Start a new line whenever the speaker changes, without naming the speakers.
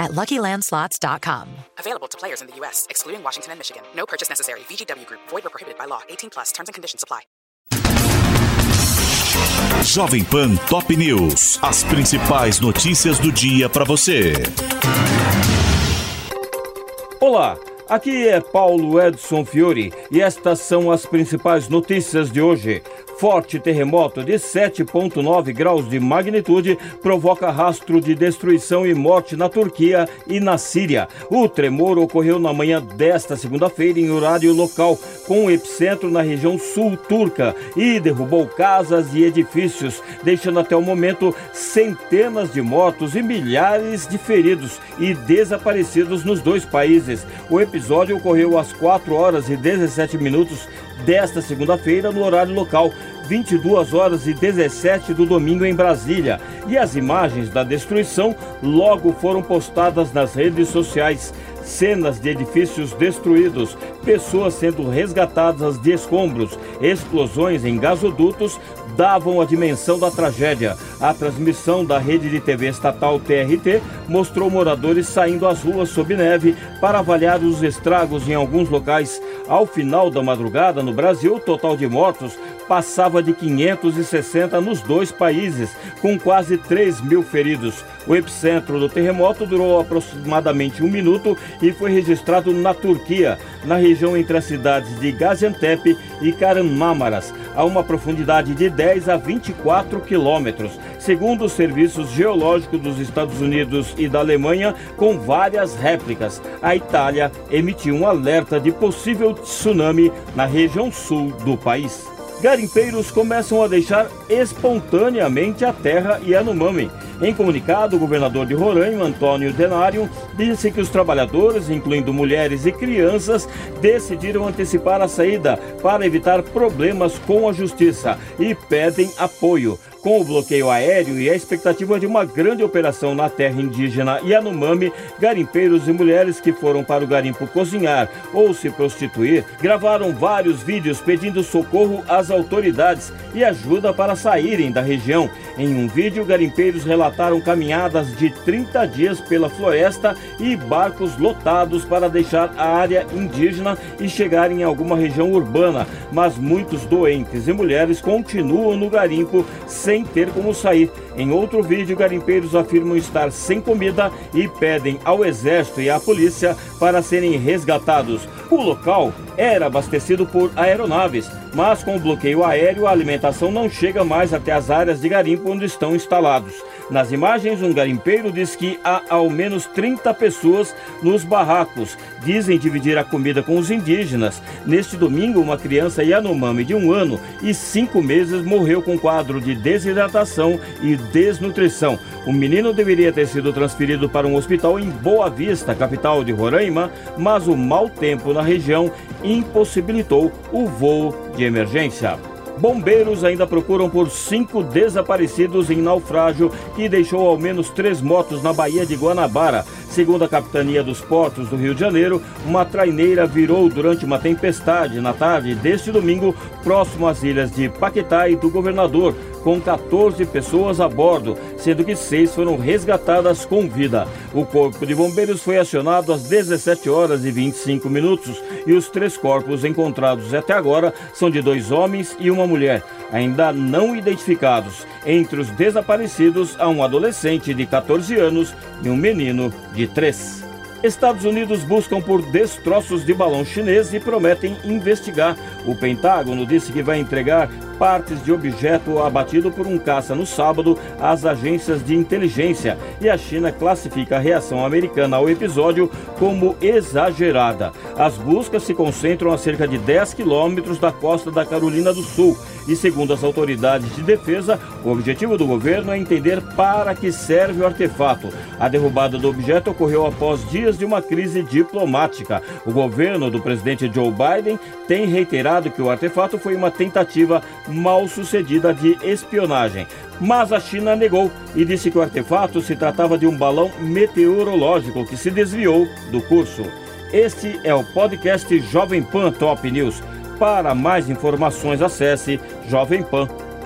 at LuckyLandSlots.com.
Available to players in the U.S., excluding Washington and Michigan. No purchase necessary. VGW Group. Void or prohibited by law. 18 plus. Terms and conditions apply.
Jovem Pan Top News. As principais notícias do dia para você.
Olá, aqui é Paulo Edson Fiore e estas são as principais notícias de hoje. Forte terremoto de 7,9 graus de magnitude provoca rastro de destruição e morte na Turquia e na Síria. O tremor ocorreu na manhã desta segunda-feira em horário local, com o epicentro na região sul turca e derrubou casas e edifícios, deixando até o momento centenas de mortos e milhares de feridos e desaparecidos nos dois países. O episódio ocorreu às 4 horas e 17 minutos desta segunda-feira no horário local. 22 horas e 17 do domingo em Brasília. E as imagens da destruição logo foram postadas nas redes sociais. Cenas de edifícios destruídos, pessoas sendo resgatadas de escombros, explosões em gasodutos davam a dimensão da tragédia. A transmissão da rede de TV estatal TRT mostrou moradores saindo às ruas sob neve para avaliar os estragos em alguns locais. Ao final da madrugada, no Brasil, o total de mortos passava de 560 nos dois países, com quase 3 mil feridos. O epicentro do terremoto durou aproximadamente um minuto e foi registrado na Turquia, na região entre as cidades de Gaziantep e Kahramanmaraş, a uma profundidade de 10 a 24 quilômetros, segundo os serviços geológicos dos Estados Unidos e da Alemanha, com várias réplicas. A Itália emitiu um alerta de possível tsunami na região sul do país garimpeiros começam a deixar espontaneamente a terra Yanomami. Em comunicado, o governador de Roraima, Antônio Denário, disse que os trabalhadores, incluindo mulheres e crianças, decidiram antecipar a saída para evitar problemas com a justiça e pedem apoio. Com o bloqueio aéreo e a expectativa de uma grande operação na terra indígena Yanomami, garimpeiros e mulheres que foram para o garimpo cozinhar ou se prostituir gravaram vários vídeos pedindo socorro às autoridades e ajuda para saírem da região. Em um vídeo, garimpeiros relataram caminhadas de 30 dias pela floresta e barcos lotados para deixar a área indígena e chegar em alguma região urbana, mas muitos doentes e mulheres continuam no garimpo sem ter como sair. Em outro vídeo, garimpeiros afirmam estar sem comida e pedem ao exército e à polícia para serem resgatados. O local era abastecido por aeronaves, mas com o bloqueio aéreo a alimentação não chega mais até as áreas de garimpo onde estão instalados. Nas imagens, um garimpeiro diz que há ao menos 30 pessoas nos barracos. Dizem dividir a comida com os indígenas. Neste domingo, uma criança Yanomami de um ano e cinco meses morreu com quadro de desidratação e desnutrição. O menino deveria ter sido transferido para um hospital em Boa Vista, capital de Roraima, mas o mau tempo na região impossibilitou o voo de emergência. Bombeiros ainda procuram por cinco desaparecidos em naufrágio que deixou ao menos três motos na Baía de Guanabara. Segundo a Capitania dos Portos do Rio de Janeiro, uma traineira virou durante uma tempestade na tarde deste domingo, próximo às ilhas de Paquetá e do Governador, com 14 pessoas a bordo, sendo que seis foram resgatadas com vida. O Corpo de Bombeiros foi acionado às 17 horas e 25 minutos e os três corpos encontrados até agora são de dois homens e uma mulher, ainda não identificados. Entre os desaparecidos há um adolescente de 14 anos e um menino de 3. Estados Unidos buscam por destroços de balão chinês e prometem investigar. O Pentágono disse que vai entregar partes de objeto abatido por um caça no sábado às agências de inteligência e a China classifica a reação americana ao episódio como exagerada. As buscas se concentram a cerca de 10 quilômetros da costa da Carolina do Sul e, segundo as autoridades de defesa, o objetivo do governo é entender para que serve o artefato. A derrubada do objeto ocorreu após dias de uma crise diplomática. O governo do presidente Joe Biden tem reiterado que o artefato foi uma tentativa mal sucedida de espionagem. Mas a China negou e disse que o artefato se tratava de um balão meteorológico que se desviou do curso. Este é o podcast Jovem Pan Top News. Para mais informações, acesse